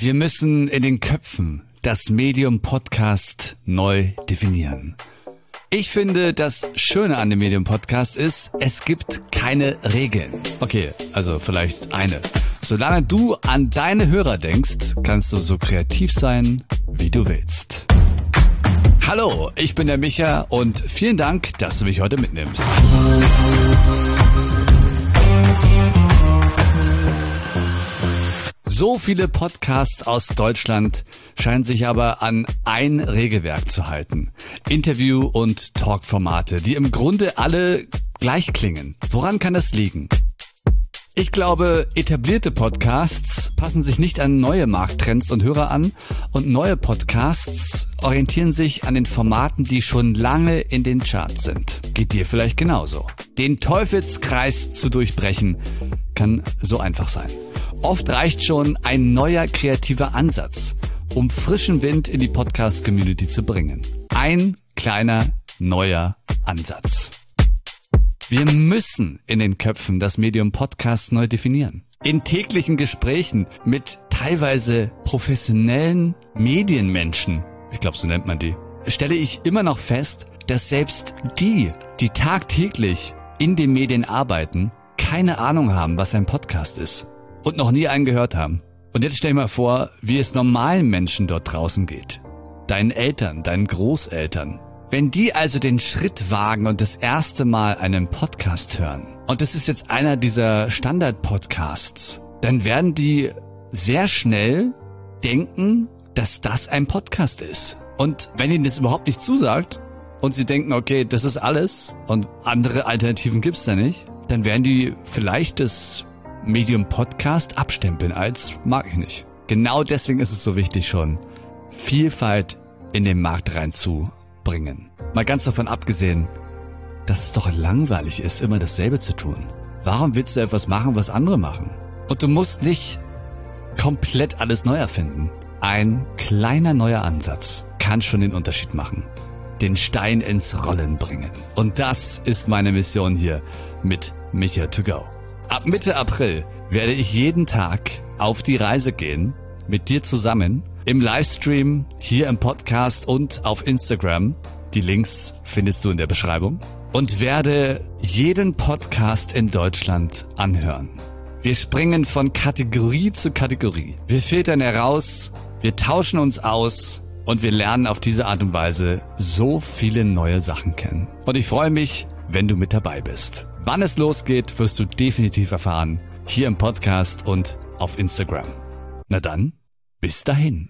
Wir müssen in den Köpfen das Medium Podcast neu definieren. Ich finde, das Schöne an dem Medium Podcast ist, es gibt keine Regeln. Okay, also vielleicht eine. Solange du an deine Hörer denkst, kannst du so kreativ sein, wie du willst. Hallo, ich bin der Micha und vielen Dank, dass du mich heute mitnimmst. So viele Podcasts aus Deutschland scheinen sich aber an ein Regelwerk zu halten. Interview- und Talkformate, die im Grunde alle gleich klingen. Woran kann das liegen? Ich glaube, etablierte Podcasts passen sich nicht an neue Markttrends und Hörer an und neue Podcasts orientieren sich an den Formaten, die schon lange in den Charts sind. Geht dir vielleicht genauso. Den Teufelskreis zu durchbrechen kann so einfach sein. Oft reicht schon ein neuer kreativer Ansatz, um frischen Wind in die Podcast-Community zu bringen. Ein kleiner neuer Ansatz. Wir müssen in den Köpfen das Medium Podcast neu definieren. In täglichen Gesprächen mit teilweise professionellen Medienmenschen, ich glaube, so nennt man die, stelle ich immer noch fest, dass selbst die, die tagtäglich in den Medien arbeiten, keine Ahnung haben, was ein Podcast ist und noch nie einen gehört haben. Und jetzt stell dir mal vor, wie es normalen Menschen dort draußen geht. Deinen Eltern, deinen Großeltern. Wenn die also den Schritt wagen und das erste Mal einen Podcast hören, und das ist jetzt einer dieser Standard-Podcasts, dann werden die sehr schnell denken, dass das ein Podcast ist. Und wenn ihnen das überhaupt nicht zusagt und sie denken, okay, das ist alles und andere Alternativen gibt's da nicht, dann werden die vielleicht das Medium Podcast abstempeln als mag ich nicht. Genau deswegen ist es so wichtig schon, Vielfalt in den Markt reinzubringen. Mal ganz davon abgesehen, dass es doch langweilig ist, immer dasselbe zu tun. Warum willst du etwas machen, was andere machen? Und du musst nicht komplett alles neu erfinden. Ein kleiner neuer Ansatz kann schon den Unterschied machen. Den Stein ins Rollen bringen. Und das ist meine Mission hier mit Micha to go. Ab Mitte April werde ich jeden Tag auf die Reise gehen, mit dir zusammen, im Livestream, hier im Podcast und auf Instagram. Die Links findest du in der Beschreibung. Und werde jeden Podcast in Deutschland anhören. Wir springen von Kategorie zu Kategorie. Wir filtern heraus, wir tauschen uns aus und wir lernen auf diese Art und Weise so viele neue Sachen kennen. Und ich freue mich, wenn du mit dabei bist. Wann es losgeht, wirst du definitiv erfahren. Hier im Podcast und auf Instagram. Na dann, bis dahin.